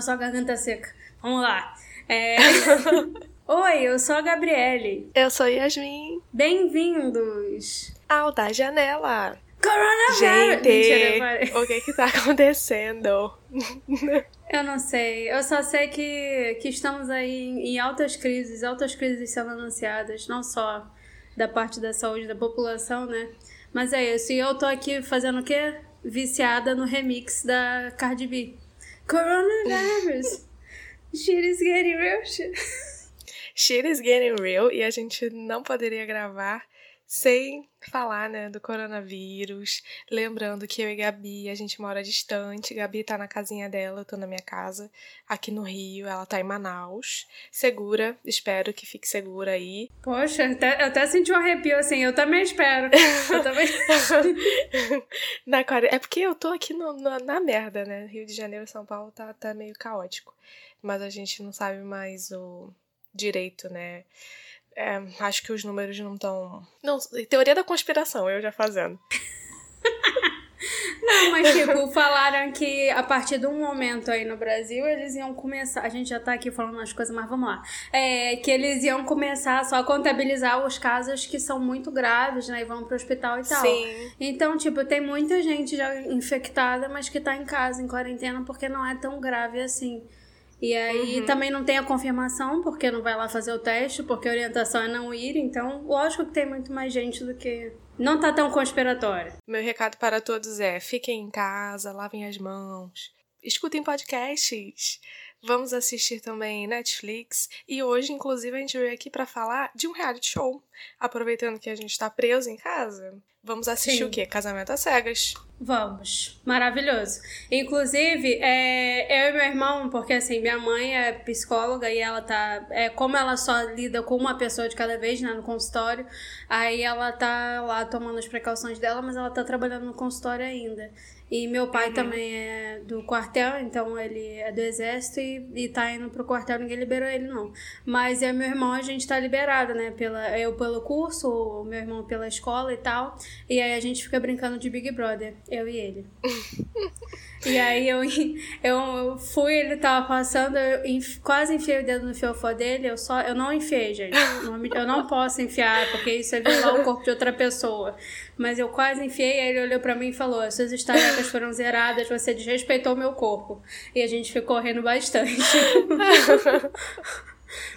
É só garganta seca. Vamos lá. É... Oi, eu sou a Gabriele. Eu sou Yasmin. Bem-vindos ao Da Janela. Coronavírus! Gente, Mentira, o que que tá acontecendo? Eu não sei. Eu só sei que, que estamos aí em altas crises, altas crises sendo anunciadas, não só da parte da saúde da população, né? Mas é isso. E eu tô aqui fazendo o quê? Viciada no remix da Cardi B. Coronavirus! Shit is getting real. Shit is getting real. E a gente não poderia gravar sem falar, né, do coronavírus. Lembrando que eu e Gabi, a gente mora distante. Gabi tá na casinha dela, eu tô na minha casa, aqui no Rio. Ela tá em Manaus. Segura, espero que fique segura aí. Poxa, até, até senti um arrepio assim, eu também espero. Eu também. na, é porque eu tô aqui no, no, na merda, né? Rio de Janeiro São Paulo tá, tá meio caótico. Mas a gente não sabe mais o direito, né? É, acho que os números não estão. Não, teoria da conspiração, eu já fazendo. Não, mas tipo, falaram que a partir de um momento aí no Brasil eles iam começar. A gente já tá aqui falando as coisas, mas vamos lá. É, que eles iam começar só a contabilizar os casos que são muito graves, né? E vão pro hospital e tal. Sim. Então, tipo, tem muita gente já infectada, mas que tá em casa, em quarentena, porque não é tão grave assim. E aí uhum. também não tem a confirmação, porque não vai lá fazer o teste, porque a orientação é não ir. Então, lógico que tem muito mais gente do que. Não tá tão conspiratório. Meu recado para todos é: fiquem em casa, lavem as mãos, escutem podcasts. Vamos assistir também Netflix e hoje, inclusive, a gente veio aqui para falar de um reality show. Aproveitando que a gente tá preso em casa, vamos assistir Sim. o quê? Casamento às cegas. Vamos. Maravilhoso. Inclusive, é, eu e meu irmão, porque assim, minha mãe é psicóloga e ela tá. É, como ela só lida com uma pessoa de cada vez, né, no consultório, aí ela tá lá tomando as precauções dela, mas ela tá trabalhando no consultório ainda. E meu pai uhum. também é do quartel, então ele é do exército e, e tá indo pro quartel, ninguém liberou ele não. Mas eu e meu irmão, a gente tá liberado, né? Pela, eu pelo curso, o meu irmão pela escola e tal. E aí a gente fica brincando de Big Brother, eu e ele. e aí eu, eu fui, ele tava passando, eu quase enfiei o dedo no fiofó dele, eu só. Eu não enfiei, gente. Eu não posso enfiar, porque isso é violar o corpo de outra pessoa. Mas eu quase enfiei, aí ele olhou para mim e falou: suas estalecas foram zeradas, você desrespeitou o meu corpo. E a gente ficou rindo bastante.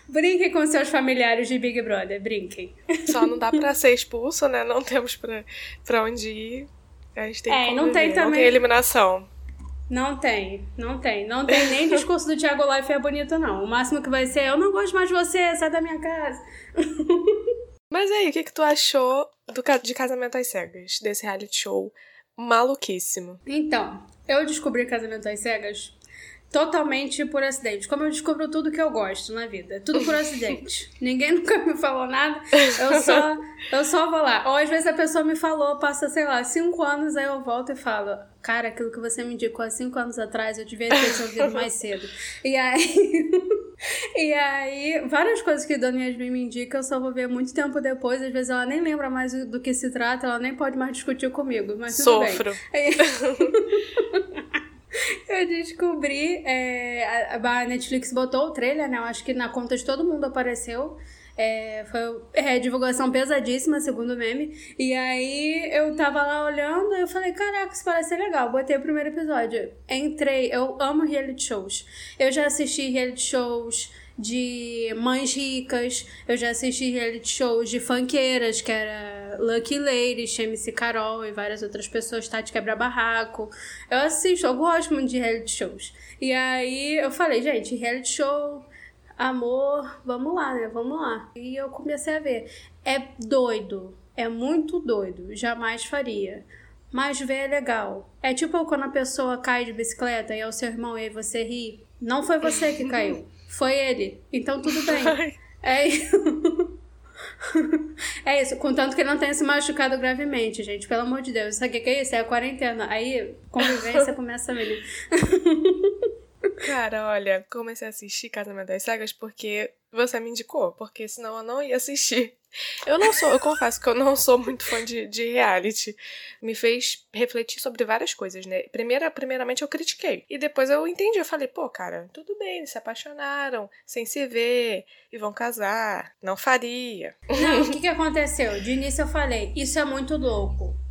Brinquem com seus familiares de Big Brother, brinquem. Só não dá pra ser expulso, né? Não temos pra, pra onde ir. A gente tem é, que não tem também. Não tem eliminação. Não tem, não tem. Não tem nem discurso do Thiago Life é bonito, não. O máximo que vai ser, eu não gosto mais de você, sai da minha casa. Mas aí, o que, que tu achou do, de Casamento às Cegas? Desse reality show maluquíssimo. Então, eu descobri Casamento às Cegas totalmente por acidente. Como eu descubro tudo que eu gosto na vida. Tudo por acidente. Ninguém nunca me falou nada. Eu só, eu só vou lá. Ou às vezes a pessoa me falou, passa, sei lá, cinco anos, aí eu volto e falo. Cara, aquilo que você me indicou há cinco anos atrás, eu devia ter te ouvido mais cedo. E aí. e aí, várias coisas que Dona Yasmin me indica, eu só vou ver muito tempo depois. Às vezes ela nem lembra mais do que se trata, ela nem pode mais discutir comigo. Mas tudo Sofro. bem. Aí... Eu descobri, é, a, Netflix botou o trailer, né? Eu acho que na conta de todo mundo apareceu. É, foi é, divulgação pesadíssima, segundo o meme. E aí eu tava lá olhando e eu falei, caraca, isso parece ser legal. Botei o primeiro episódio. Entrei, eu amo reality shows. Eu já assisti reality shows de mães ricas, eu já assisti reality shows de funkeiras, que era Lucky Lady, MC Carol e várias outras pessoas, Tati Quebra Barraco. Eu assisto, eu gosto muito de reality shows. E aí eu falei, gente, reality show, amor, vamos lá, né? Vamos lá. E eu comecei a ver. É doido, é muito doido, jamais faria. Mas ver é legal. É tipo quando a pessoa cai de bicicleta e é o seu irmão e aí você ri. Não foi você que caiu. Foi ele. Então tudo bem. É isso. é isso, contanto que ele não tenha se machucado gravemente, gente. Pelo amor de Deus. Sabe o que é isso? É a quarentena. Aí, convivência começa a melhorar. Cara, olha, comecei a assistir Casamento das Cegas porque você me indicou, porque senão eu não ia assistir. Eu não sou, eu confesso que eu não sou muito fã de, de reality. Me fez refletir sobre várias coisas, né? Primeira, primeiramente eu critiquei. E depois eu entendi, eu falei, pô, cara, tudo bem, eles se apaixonaram, sem se ver, e vão casar. Não faria. Não, o que, que aconteceu? De início eu falei, isso é muito louco.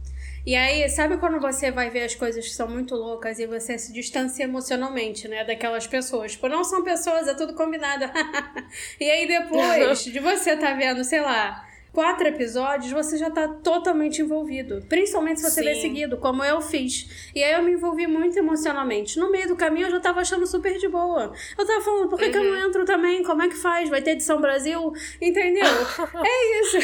E aí, sabe quando você vai ver as coisas que são muito loucas e você se distancia emocionalmente, né, daquelas pessoas? Tipo, não são pessoas, é tudo combinado. e aí depois de você tá vendo, sei lá, quatro episódios, você já tá totalmente envolvido. Principalmente se você Sim. vê seguido, como eu fiz. E aí eu me envolvi muito emocionalmente. No meio do caminho eu já tava achando super de boa. Eu tava falando, por que, uhum. que eu não uhum. entro também? Como é que faz? Vai ter edição Brasil? Entendeu? é isso.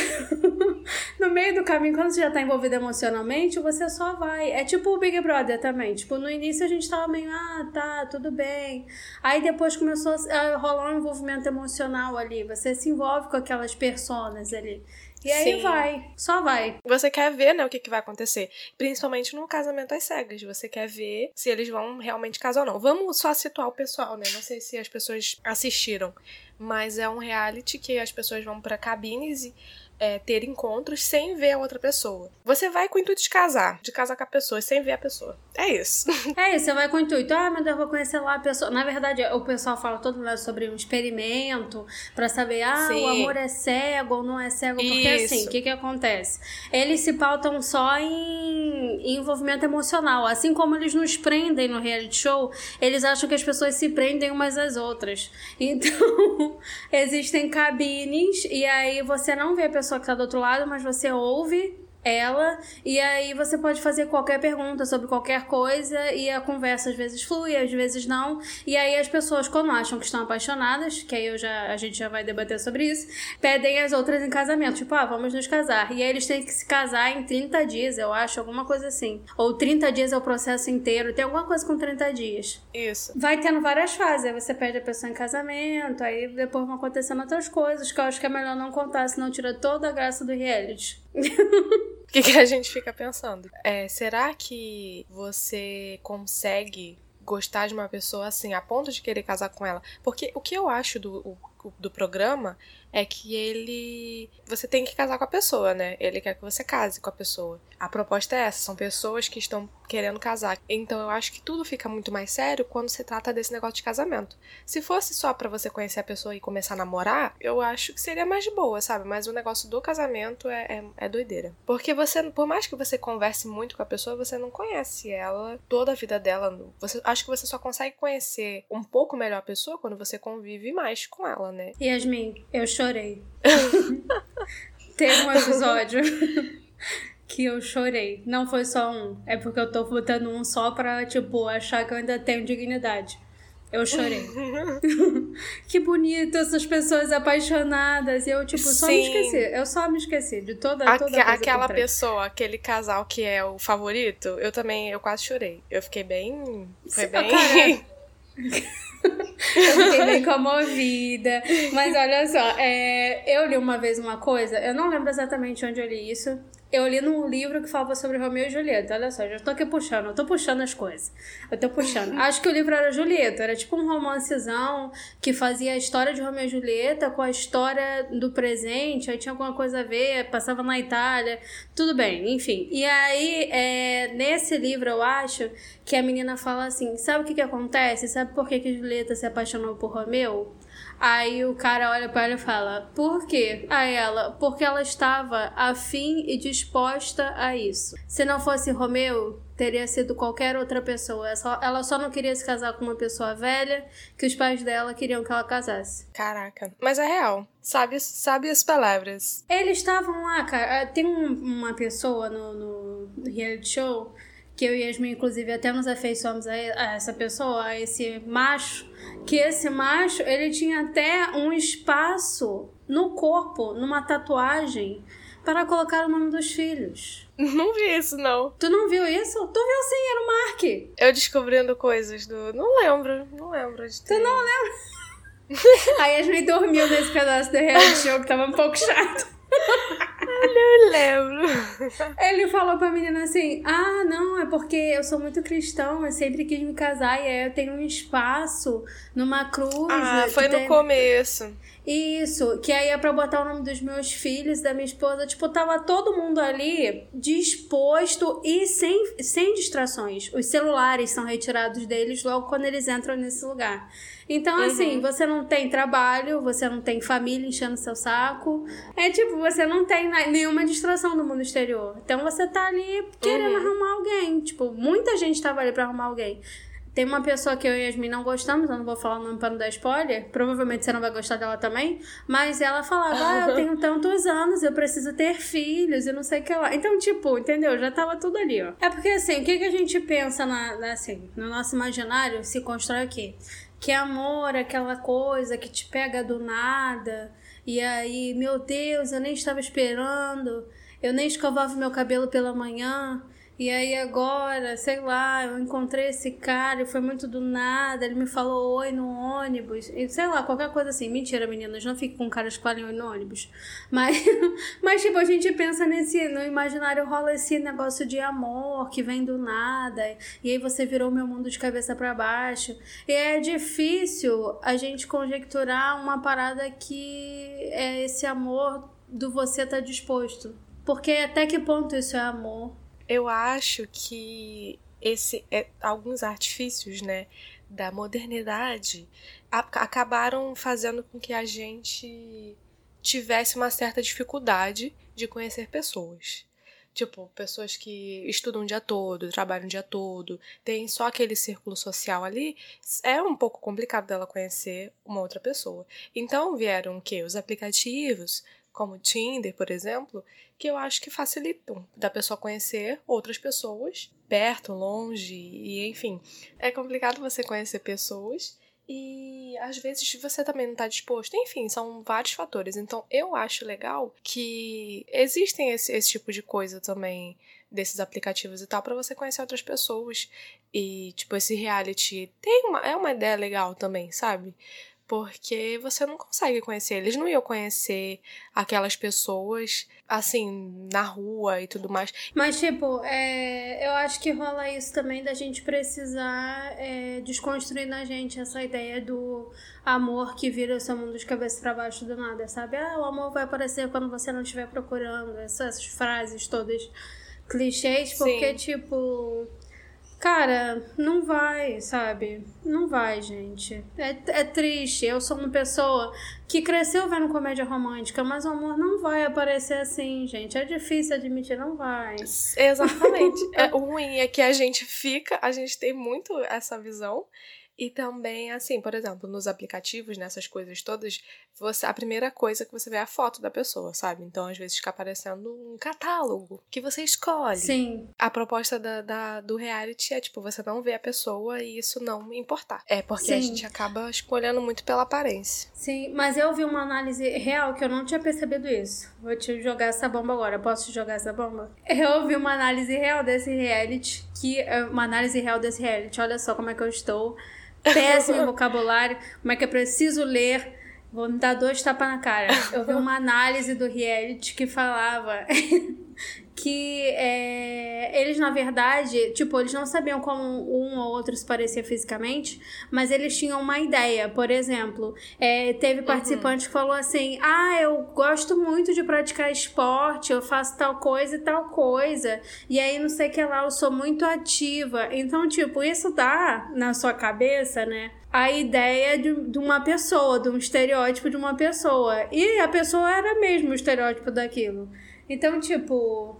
no meio do caminho, quando você já tá envolvido emocionalmente, você só vai. É tipo o Big Brother também. Tipo, no início a gente tava meio, ah, tá, tudo bem. Aí depois começou a rolar um envolvimento emocional ali. Você se envolve com aquelas personas ali. E aí Sim. vai, só vai. Você quer ver, né, o que, que vai acontecer. Principalmente no casamento às cegas. Você quer ver se eles vão realmente casar ou não. Vamos só situar o pessoal, né? Não sei se as pessoas assistiram. Mas é um reality que as pessoas vão para cabines e é, ter encontros sem ver a outra pessoa. Você vai com o intuito de casar, de casar com a pessoa, sem ver a pessoa. É isso. É isso, você vai com o intuito, ah, meu Deus, eu vou conhecer lá a pessoa. Na verdade, o pessoal fala todo mundo sobre um experimento para saber, ah, Sim. o amor é cego ou não é cego. Porque assim, isso. assim, o que que acontece? Eles se pautam só em, em envolvimento emocional. Assim como eles nos prendem no reality show, eles acham que as pessoas se prendem umas às outras. Então, existem cabines e aí você não vê a pessoa pessoa que está do outro lado, mas você ouve ela e aí você pode fazer qualquer pergunta sobre qualquer coisa e a conversa às vezes flui, às vezes não. E aí as pessoas quando acham que estão apaixonadas, que aí eu já a gente já vai debater sobre isso, pedem as outras em casamento, tipo, ah, vamos nos casar. E aí eles têm que se casar em 30 dias, eu acho, alguma coisa assim. Ou 30 dias é o processo inteiro, tem alguma coisa com 30 dias. Isso. Vai tendo várias fases, aí você pede a pessoa em casamento, aí depois vão acontecendo outras coisas que eu acho que é melhor não contar, senão tira toda a graça do reality. O que, que, a gente fica pensando? É, será que você consegue gostar de uma pessoa assim, a ponto de querer casar com ela? Porque o que eu acho do, do programa é que ele. Você tem que casar com a pessoa, né? Ele quer que você case com a pessoa. A proposta é essa: são pessoas que estão querendo casar. Então eu acho que tudo fica muito mais sério quando se trata desse negócio de casamento. Se fosse só para você conhecer a pessoa e começar a namorar, eu acho que seria mais boa, sabe? Mas o negócio do casamento é, é, é doideira. Porque você, por mais que você converse muito com a pessoa, você não conhece ela, toda a vida dela. Você, acho que você só consegue conhecer um pouco melhor a pessoa quando você convive mais com ela, né? Yasmin, eu chorei. Teve um episódio que eu chorei. Não foi só um. É porque eu tô botando um só pra, tipo, achar que eu ainda tenho dignidade. Eu chorei. que bonito essas pessoas apaixonadas. E eu, tipo, só Sim. me esqueci. Eu só me esqueci de toda, toda Aque, Aquela pessoa, aquele casal que é o favorito, eu também, eu quase chorei. Eu fiquei bem... Foi bem... eu fiquei bem comovida. Mas olha só, é, eu li uma vez uma coisa, eu não lembro exatamente onde eu li isso. Eu li num livro que falava sobre Romeu e Julieta. Olha só, já tô aqui puxando, eu tô puxando as coisas. Eu tô puxando. Acho que o livro era Julieta, era tipo um romancezão que fazia a história de Romeu e Julieta com a história do presente, aí tinha alguma coisa a ver, passava na Itália, tudo bem, enfim. E aí, é, nesse livro, eu acho que a menina fala assim: sabe o que que acontece? Sabe por que, que Julieta se apaixonou por Romeu? Aí o cara olha para ela e fala: Por quê? Aí ela: Porque ela estava afim e disposta a isso. Se não fosse Romeu, teria sido qualquer outra pessoa. Ela só não queria se casar com uma pessoa velha que os pais dela queriam que ela casasse. Caraca, mas é real. Sabe, sabe as palavras. Eles estavam lá, cara. Tem uma pessoa no, no reality show que eu e Yasmin, inclusive, até nos afeiçoamos a, essa pessoa, a esse macho, que esse macho, ele tinha até um espaço no corpo, numa tatuagem, para colocar o nome dos filhos. Não vi isso, não. Tu não viu isso? Tu viu sim, era o Mark. Eu descobrindo coisas do... Não lembro, não lembro de ter... Tu não lembra? Aí a gente dormiu nesse pedaço do reality show que tava um pouco chato. Eu lembro. Ele falou pra menina assim: Ah, não, é porque eu sou muito cristão, eu sempre quis me casar e aí eu tenho um espaço numa cruz. Ah, foi no tem... começo. Isso, que aí é pra botar o nome dos meus filhos, da minha esposa. Tipo, tava todo mundo ali disposto e sem, sem distrações. Os celulares são retirados deles logo quando eles entram nesse lugar. Então, uhum. assim, você não tem trabalho, você não tem família enchendo seu saco. É tipo, você não tem nenhuma distração no mundo exterior. Então você tá ali querendo uhum. arrumar alguém. Tipo, muita gente tava ali pra arrumar alguém. Tem uma pessoa que eu e Yasmin não gostamos, eu não vou falar o nome para não dar spoiler. Provavelmente você não vai gostar dela também. Mas ela falava, ah, eu tenho tantos anos, eu preciso ter filhos e não sei o que lá. Então, tipo, entendeu? Já tava tudo ali, ó. É porque, assim, o que, que a gente pensa, na, na assim, no nosso imaginário se constrói aqui? Que amor é aquela coisa que te pega do nada. E aí, meu Deus, eu nem estava esperando. Eu nem escovava meu cabelo pela manhã. E aí agora, sei lá, eu encontrei esse cara e foi muito do nada, ele me falou oi no ônibus, e sei lá, qualquer coisa assim. Mentira, meninas, não fique com caras que falem oi no ônibus. Mas, mas tipo, a gente pensa nesse, no imaginário rola esse negócio de amor que vem do nada, e aí você virou meu mundo de cabeça para baixo. E é difícil a gente conjecturar uma parada que é esse amor do você tá disposto. Porque até que ponto isso é amor? Eu acho que esse é, alguns artifícios, né, da modernidade a, acabaram fazendo com que a gente tivesse uma certa dificuldade de conhecer pessoas. Tipo, pessoas que estudam o dia todo, trabalham o dia todo, tem só aquele círculo social ali, é um pouco complicado dela conhecer uma outra pessoa. Então vieram o quê? Os aplicativos, como o Tinder, por exemplo, que eu acho que facilitam da pessoa conhecer outras pessoas, perto, longe, e enfim. É complicado você conhecer pessoas e às vezes você também não está disposto. Enfim, são vários fatores. Então eu acho legal que existem esse, esse tipo de coisa também desses aplicativos e tal para você conhecer outras pessoas e tipo esse reality tem uma é uma ideia legal também sabe porque você não consegue conhecer. Eles não iam conhecer aquelas pessoas assim na rua e tudo mais. Mas tipo, é, eu acho que rola isso também da gente precisar é, desconstruir na gente essa ideia do amor que vira o seu mundo de cabeça para baixo do nada, sabe? Ah, o amor vai aparecer quando você não estiver procurando. Essas frases todas clichês, porque Sim. tipo Cara, não vai, sabe? Não vai, gente. É, é triste. Eu sou uma pessoa que cresceu vendo comédia romântica, mas o amor não vai aparecer assim, gente. É difícil admitir, não vai. Exatamente. é, o ruim é que a gente fica, a gente tem muito essa visão e também, assim, por exemplo, nos aplicativos, nessas coisas todas, você, a primeira coisa que você vê é a foto da pessoa, sabe? Então, às vezes, fica aparecendo um catálogo que você escolhe. Sim. A proposta da, da do reality é, tipo, você não vê a pessoa e isso não importar. É porque Sim. a gente acaba escolhendo muito pela aparência. Sim, mas eu vi uma análise real que eu não tinha percebido isso. Vou te jogar essa bomba agora. Posso te jogar essa bomba? Eu vi uma análise real desse reality, que é uma análise real desse reality. Olha só como é que eu estou péssimo vocabulário, como é que é preciso ler. Vou me dar dois tapas na cara. Eu vi uma análise do reality que falava que é, eles, na verdade, tipo, eles não sabiam como um ou outro se parecia fisicamente, mas eles tinham uma ideia. Por exemplo, é, teve uhum. participante uhum. que falou assim: Ah, eu gosto muito de praticar esporte, eu faço tal coisa e tal coisa. E aí, não sei o que lá, eu sou muito ativa. Então, tipo, isso dá na sua cabeça, né? a ideia de, de, uma pessoa, de um estereótipo de uma pessoa. E a pessoa era mesmo o estereótipo daquilo. Então, tipo,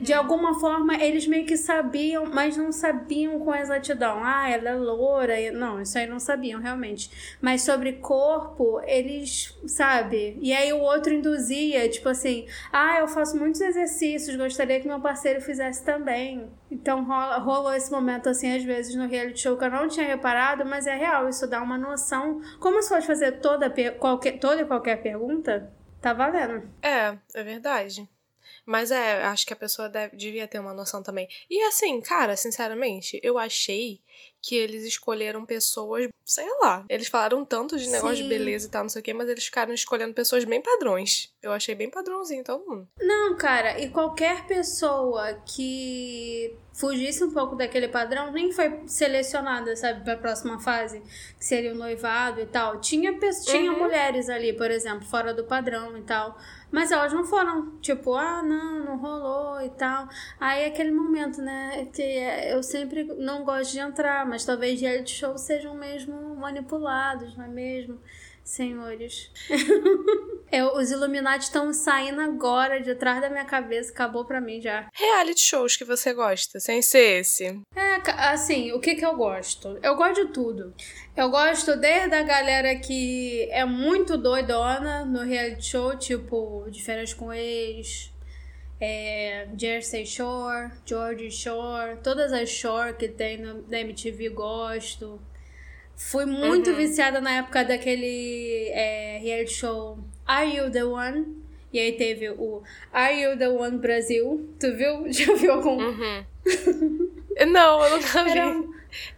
de alguma forma, eles meio que sabiam, mas não sabiam com exatidão. Ah, ela é loura. Não, isso aí não sabiam realmente. Mas sobre corpo, eles, sabe? E aí o outro induzia, tipo assim: ah, eu faço muitos exercícios, gostaria que meu parceiro fizesse também. Então rola, rolou esse momento, assim, às vezes no reality show que eu não tinha reparado, mas é real, isso dá uma noção. Como se fosse fazer toda, qualquer, toda e qualquer pergunta, tá valendo. É, é verdade. Mas é, acho que a pessoa deve, devia ter uma noção também. E assim, cara, sinceramente, eu achei que eles escolheram pessoas, sei lá. Eles falaram tanto de negócio Sim. de beleza e tal, não sei o quê, mas eles ficaram escolhendo pessoas bem padrões. Eu achei bem padrãozinho todo mundo. Não, cara, e qualquer pessoa que fugisse um pouco daquele padrão nem foi selecionada, sabe, pra próxima fase, que seria o noivado e tal. Tinha, tinha uhum. mulheres ali, por exemplo, fora do padrão e tal. Mas elas não foram, tipo, ah, não, não rolou e tal. Aí é aquele momento, né, que eu sempre não gosto de entrar, mas talvez reality shows sejam mesmo manipulados, não é mesmo? senhores. é, os Illuminati estão saindo agora de trás da minha cabeça, acabou pra mim já. Reality shows que você gosta, sem ser esse? É, assim, o que que eu gosto? Eu gosto de tudo. Eu gosto desde a galera que é muito doidona no reality show, tipo, de férias com ex, é, Jersey Shore, George Shore, todas as Shore que tem no, da MTV gosto. Fui muito uhum. viciada na época daquele é, reality show Are You The One? E aí teve o Are You The One Brasil. Tu viu? Já viu algum? Uhum. Não, eu nunca vi. Era,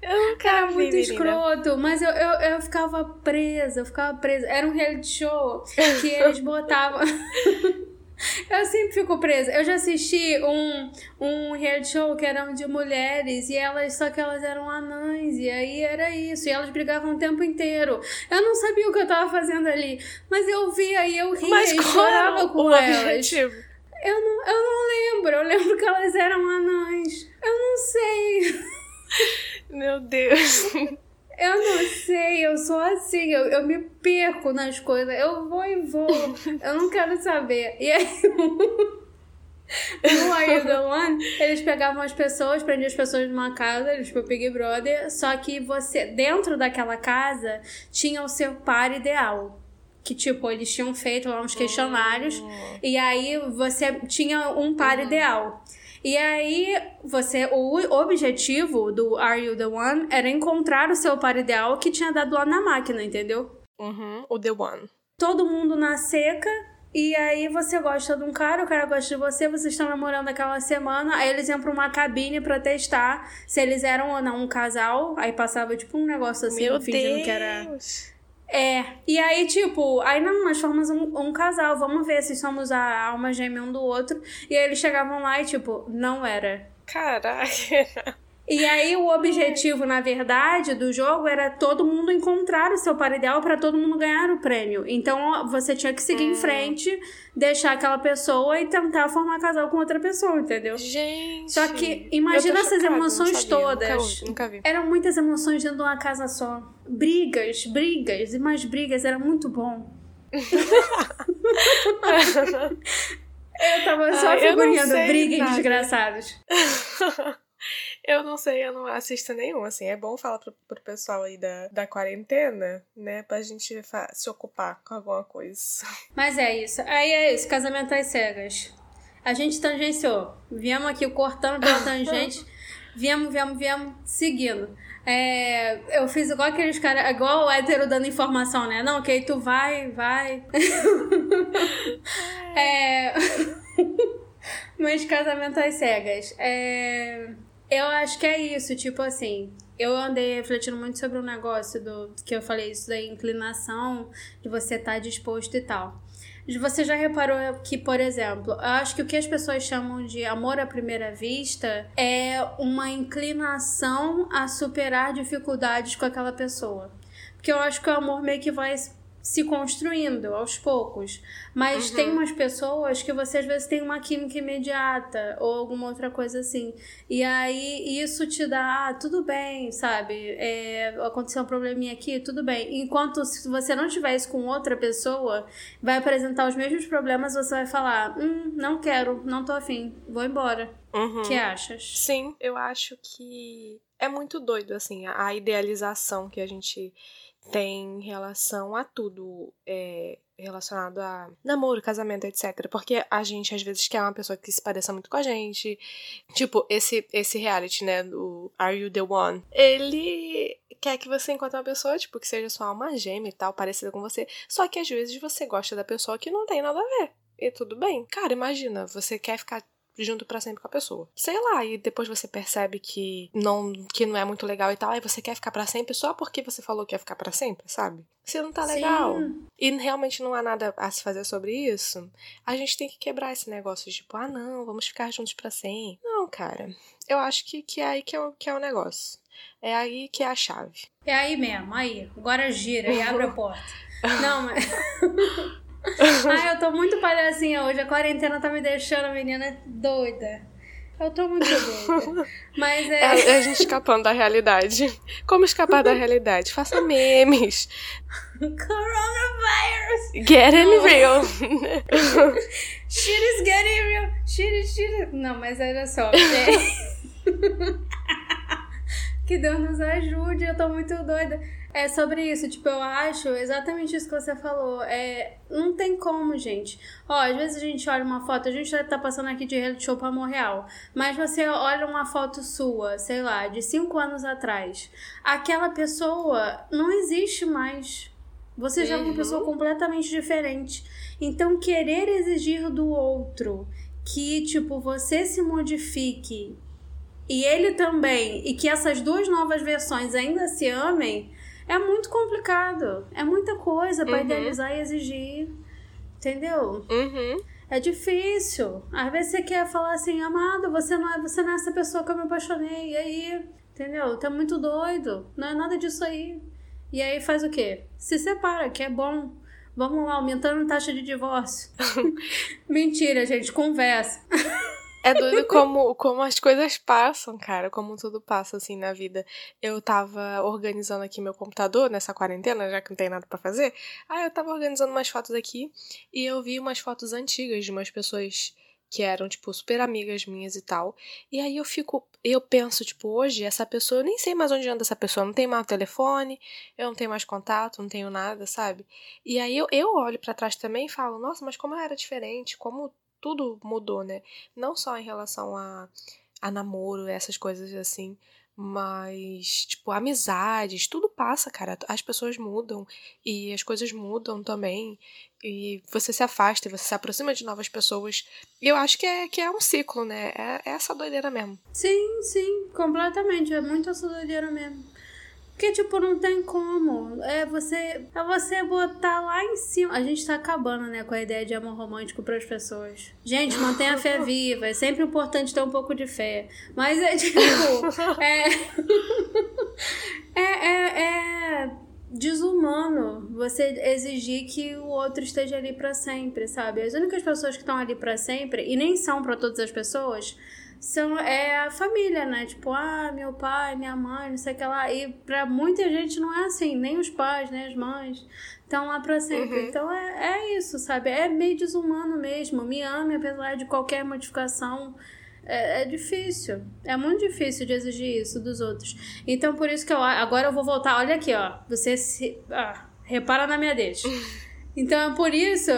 eu nunca era vi, muito menina. escroto, mas eu, eu, eu ficava presa, eu ficava presa. Era um reality show que eles botavam. Eu sempre fico presa. Eu já assisti um, um reality show que eram de mulheres e elas, só que elas eram anãs, e aí era isso, e elas brigavam o tempo inteiro. Eu não sabia o que eu tava fazendo ali, mas eu via e eu ria mas e chorava com elas. Objetivo? Eu não, eu não lembro, eu lembro que elas eram anãs. Eu não sei. Meu Deus. Eu não sei, eu sou assim, eu, eu me perco nas coisas. Eu vou e vou. Eu não quero saber. E aí. No Are You The One, eles pegavam as pessoas, prendiam as pessoas numa casa, eles tipo Big Brother, só que você, dentro daquela casa, tinha o seu par ideal. Que, tipo, eles tinham feito lá uns questionários, oh. e aí você tinha um par uhum. ideal. E aí, você, o objetivo do Are You the One era encontrar o seu par ideal que tinha dado lá na máquina, entendeu? Uhum, o The One. Todo mundo na seca, e aí você gosta de um cara, o cara gosta de você, vocês estão namorando aquela semana, aí eles iam pra uma cabine pra testar se eles eram ou não um casal, aí passava tipo um negócio assim, Meu fingindo Deus. que era é, e aí, tipo, aí não, nós formos um, um, casal, vamos ver se somos a alma gêmea um do outro. E aí eles chegavam lá e, tipo, não era. Caraca. E aí o objetivo, na verdade, do jogo era todo mundo encontrar o seu par ideal para todo mundo ganhar o prêmio. Então você tinha que seguir hum. em frente, deixar aquela pessoa e tentar formar casal com outra pessoa, entendeu? Gente. Só que imagina essas chocada, emoções todas. Nunca, nunca vi. Eram muitas emoções dentro de uma casa só. Brigas, brigas e mais brigas, era muito bom. eu tava só ah, figurinhando brigas desgraçados. Eu não sei, eu não assisto nenhum, assim. É bom falar pro, pro pessoal aí da, da quarentena, né? Pra gente se ocupar com alguma coisa. Mas é isso. Aí é isso, casamento às cegas. A gente tangenciou. Viemos aqui cortando pela tangente. viemos, viemos, viemos, seguindo. É, eu fiz igual aqueles caras, igual o hétero dando informação, né? Não, aí tu vai, vai. é... Mas casamento às cegas. É... Eu acho que é isso, tipo assim. Eu andei refletindo muito sobre o um negócio do que eu falei, isso da inclinação, de você estar tá disposto e tal. Você já reparou que, por exemplo, eu acho que o que as pessoas chamam de amor à primeira vista é uma inclinação a superar dificuldades com aquela pessoa. Porque eu acho que o amor meio que vai se construindo aos poucos. Mas uhum. tem umas pessoas que você às vezes tem uma química imediata ou alguma outra coisa assim. E aí isso te dá, ah, tudo bem, sabe? É, aconteceu um probleminha aqui, tudo bem. Enquanto se você não tiver isso com outra pessoa, vai apresentar os mesmos problemas, você vai falar, hum, não quero, não tô afim, vou embora. O uhum. que achas? Sim, eu acho que é muito doido, assim, a idealização que a gente tem relação a tudo é, relacionado a namoro, casamento, etc. Porque a gente às vezes quer uma pessoa que se pareça muito com a gente. Tipo, esse, esse reality, né, do Are You the One? Ele quer que você encontre uma pessoa, tipo, que seja sua alma gêmea e tal, parecida com você. Só que às vezes você gosta da pessoa que não tem nada a ver. E tudo bem. Cara, imagina, você quer ficar junto para sempre com a pessoa. Sei lá, e depois você percebe que não que não é muito legal e tal, aí você quer ficar para sempre só porque você falou que ia ficar para sempre, sabe? Se não tá legal Sim. e realmente não há nada a se fazer sobre isso, a gente tem que quebrar esse negócio de tipo, ah, não, vamos ficar juntos para sempre. Não, cara. Eu acho que, que é aí que é, o, que é o negócio. É aí que é a chave. É aí mesmo, aí. Agora gira e abre a porta. Não, mas. Ai, eu tô muito palhacinha hoje. A quarentena tá me deixando a menina doida. Eu tô muito doida. Mas é... é. É a gente escapando da realidade. Como escapar da realidade? Faça memes. Coronavirus! Getting real. shit is getting real. Shit is shit. Não, mas olha só. É... que Deus nos ajude. Eu tô muito doida. É sobre isso, tipo, eu acho exatamente isso que você falou. É, não tem como, gente. Ó, às vezes a gente olha uma foto, a gente tá passando aqui de reality show pra amor real, mas você olha uma foto sua, sei lá, de cinco anos atrás. Aquela pessoa não existe mais. Você já é uma pessoa uhum. completamente diferente. Então, querer exigir do outro que, tipo, você se modifique e ele também, e que essas duas novas versões ainda se amem, é muito complicado. É muita coisa para uhum. idealizar e exigir. Entendeu? Uhum. É difícil. Às vezes você quer falar assim, amado, você não é, você não é essa pessoa que eu me apaixonei. E aí, entendeu? Tá muito doido. Não é nada disso aí. E aí faz o quê? Se separa, que é bom. Vamos lá, aumentando a taxa de divórcio. Mentira, gente, conversa. É doido como, como as coisas passam, cara, como tudo passa assim na vida. Eu tava organizando aqui meu computador nessa quarentena, já que não tem nada para fazer. Aí eu tava organizando umas fotos aqui e eu vi umas fotos antigas de umas pessoas que eram, tipo, super amigas minhas e tal. E aí eu fico, eu penso, tipo, hoje essa pessoa, eu nem sei mais onde anda essa pessoa, não tem mais telefone, eu não tenho mais contato, não tenho nada, sabe? E aí eu, eu olho para trás também e falo, nossa, mas como era diferente, como tudo mudou, né? Não só em relação a, a namoro, essas coisas assim, mas, tipo, amizades, tudo passa, cara. As pessoas mudam e as coisas mudam também. E você se afasta e você se aproxima de novas pessoas. E eu acho que é, que é um ciclo, né? É, é essa doideira mesmo. Sim, sim, completamente. É muito essa doideira mesmo. Porque, tipo, não tem como. É você, é você botar lá em cima. A gente tá acabando, né, com a ideia de amor romântico para as pessoas. Gente, mantenha a fé viva. É sempre importante ter um pouco de fé. Mas é tipo. é, é, é, é desumano você exigir que o outro esteja ali para sempre, sabe? As únicas pessoas que estão ali para sempre, e nem são para todas as pessoas, são, é a família, né? Tipo, ah, meu pai, minha mãe, não sei o que lá. E pra muita gente não é assim, nem os pais, nem as mães estão lá pra sempre. Uhum. Então é, é isso, sabe? É meio desumano mesmo. Me ame, apesar de qualquer modificação. É, é, difícil. É muito difícil de exigir isso dos outros. Então, por isso que eu. Agora eu vou voltar. Olha aqui, ó. Você se. Ah, repara na minha deixa. Então é por isso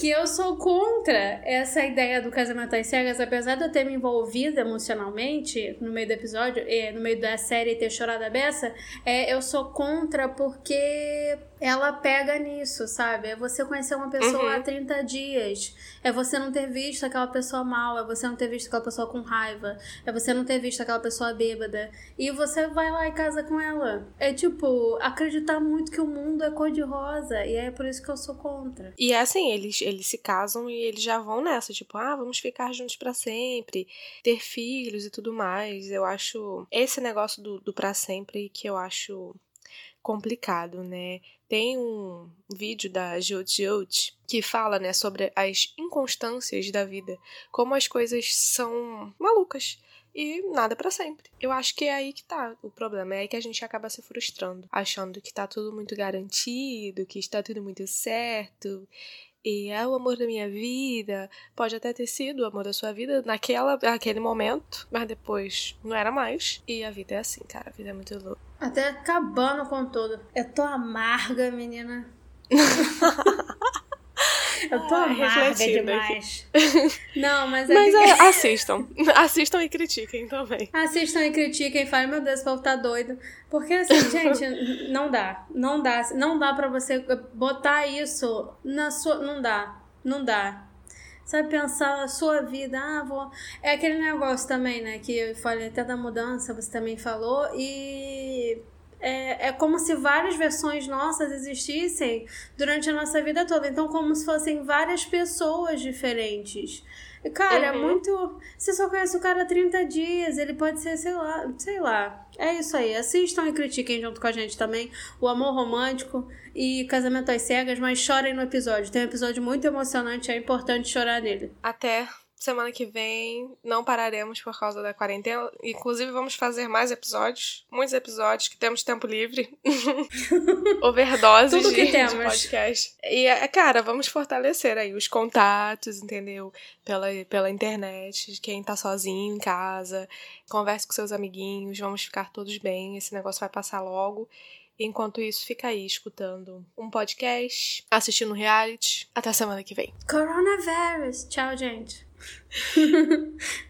que eu sou contra essa ideia do casamento às cegas, apesar de eu ter me envolvido emocionalmente no meio do episódio, e no meio da série ter chorado a beça, é, eu sou contra porque ela pega nisso, sabe? É você conhecer uma pessoa uhum. há 30 dias, é você não ter visto aquela pessoa mal, é você não ter visto aquela pessoa com raiva, é você não ter visto aquela pessoa bêbada, e você vai lá e casa com ela. É tipo, acreditar muito que o mundo é cor-de-rosa, e é por isso que eu sou contra. E é assim, eles, eles se casam e eles já vão nessa, tipo, ah, vamos ficar juntos para sempre, ter filhos e tudo mais. Eu acho esse negócio do, do para sempre que eu acho complicado, né? Tem um vídeo da Jyoti que fala, né, sobre as inconstâncias da vida, como as coisas são malucas e nada para sempre. Eu acho que é aí que tá o problema, é aí que a gente acaba se frustrando, achando que tá tudo muito garantido, que está tudo muito certo. E é o amor da minha vida. Pode até ter sido o amor da sua vida naquela, naquele momento, mas depois não era mais. E a vida é assim, cara. A vida é muito louca. Até acabando com tudo. Eu tô amarga, menina. Eu tô Ai, amarga demais. Não, mas é Mas que... é, assistam. Assistam e critiquem também. Assistam e critiquem. Falem, meu Deus, o povo tá doido. Porque assim, gente, não dá. Não dá. Não dá pra você botar isso na sua... Não dá. Não dá. sabe, pensar a sua vida. Ah, vou. É aquele negócio também, né? Que eu falei até da mudança, você também falou. E é, é como se várias versões nossas existissem durante a nossa vida toda. Então, como se fossem várias pessoas diferentes. Cara, é uhum. é muito. Você só conhece o cara há 30 dias, ele pode ser, sei lá, sei lá. É isso aí. Assistam e critiquem junto com a gente também o amor romântico e casamento às cegas, mas chorem no episódio. Tem um episódio muito emocionante, é importante chorar nele. Até Semana que vem não pararemos por causa da quarentena. Inclusive, vamos fazer mais episódios. Muitos episódios que temos tempo livre. Overdoses Tudo que de, temos. de podcast. E, é, cara, vamos fortalecer aí os contatos, entendeu? Pela, pela internet. Quem tá sozinho em casa. Converse com seus amiguinhos. Vamos ficar todos bem. Esse negócio vai passar logo. Enquanto isso, fica aí escutando um podcast, assistindo reality. Até semana que vem. Coronavirus. Tchau, gente.